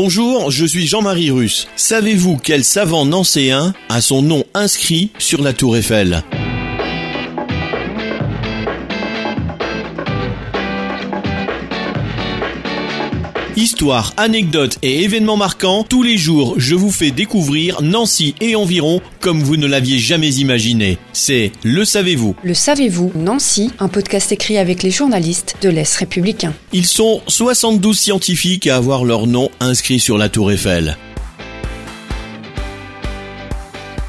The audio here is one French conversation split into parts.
Bonjour, je suis Jean-Marie Russe. Savez-vous quel savant nancéen a son nom inscrit sur la tour Eiffel? Histoire, anecdotes et événements marquants, tous les jours je vous fais découvrir Nancy et environ comme vous ne l'aviez jamais imaginé. C'est Le Savez-vous. Le savez-vous, Nancy, un podcast écrit avec les journalistes de l'Est républicain. Ils sont 72 scientifiques à avoir leur nom inscrit sur la tour Eiffel.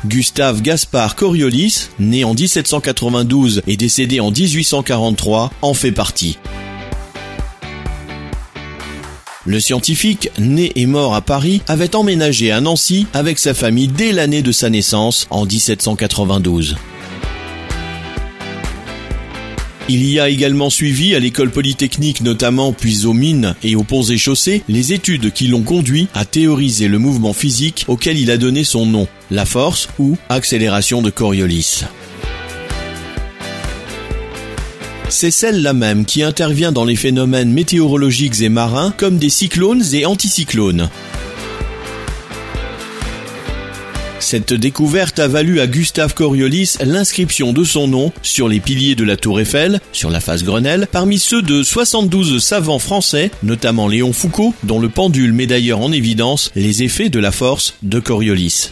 Gustave Gaspard Coriolis, né en 1792 et décédé en 1843, en fait partie. Le scientifique, né et mort à Paris, avait emménagé à Nancy avec sa famille dès l'année de sa naissance, en 1792. Il y a également suivi à l'école polytechnique notamment puis aux mines et aux ponts et chaussées les études qui l'ont conduit à théoriser le mouvement physique auquel il a donné son nom, la force ou accélération de Coriolis. C'est celle-là même qui intervient dans les phénomènes météorologiques et marins comme des cyclones et anticyclones. Cette découverte a valu à Gustave Coriolis l'inscription de son nom sur les piliers de la tour Eiffel, sur la face Grenelle, parmi ceux de 72 savants français, notamment Léon Foucault, dont le pendule met d'ailleurs en évidence les effets de la force de Coriolis.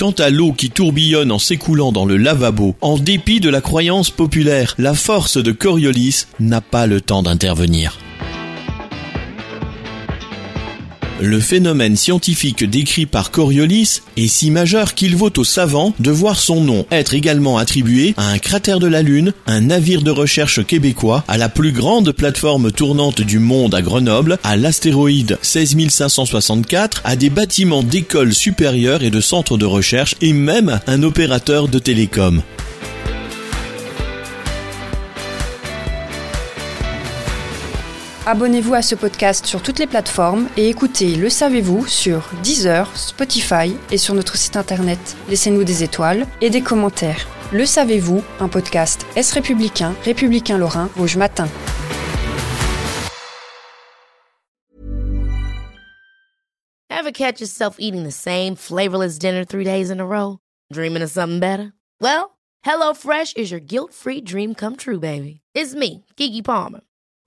Quant à l'eau qui tourbillonne en s'écoulant dans le lavabo, en dépit de la croyance populaire, la force de Coriolis n'a pas le temps d'intervenir. Le phénomène scientifique décrit par Coriolis est si majeur qu'il vaut aux savants de voir son nom être également attribué à un cratère de la Lune, un navire de recherche québécois, à la plus grande plateforme tournante du monde à Grenoble, à l'astéroïde 16564, à des bâtiments d'écoles supérieures et de centres de recherche et même un opérateur de télécom. Abonnez-vous à ce podcast sur toutes les plateformes et écoutez Le Savez-vous sur Deezer, Spotify et sur notre site internet. Laissez-nous des étoiles et des commentaires. Le Savez-vous, un podcast Est républicain, républicain lorrain, Rouge Matin. Ever catch yourself eating the same flavorless dinner three days in a row? Dreaming of something better? Well, HelloFresh is your guilt-free dream come true, baby. It's me, Kiki Palmer.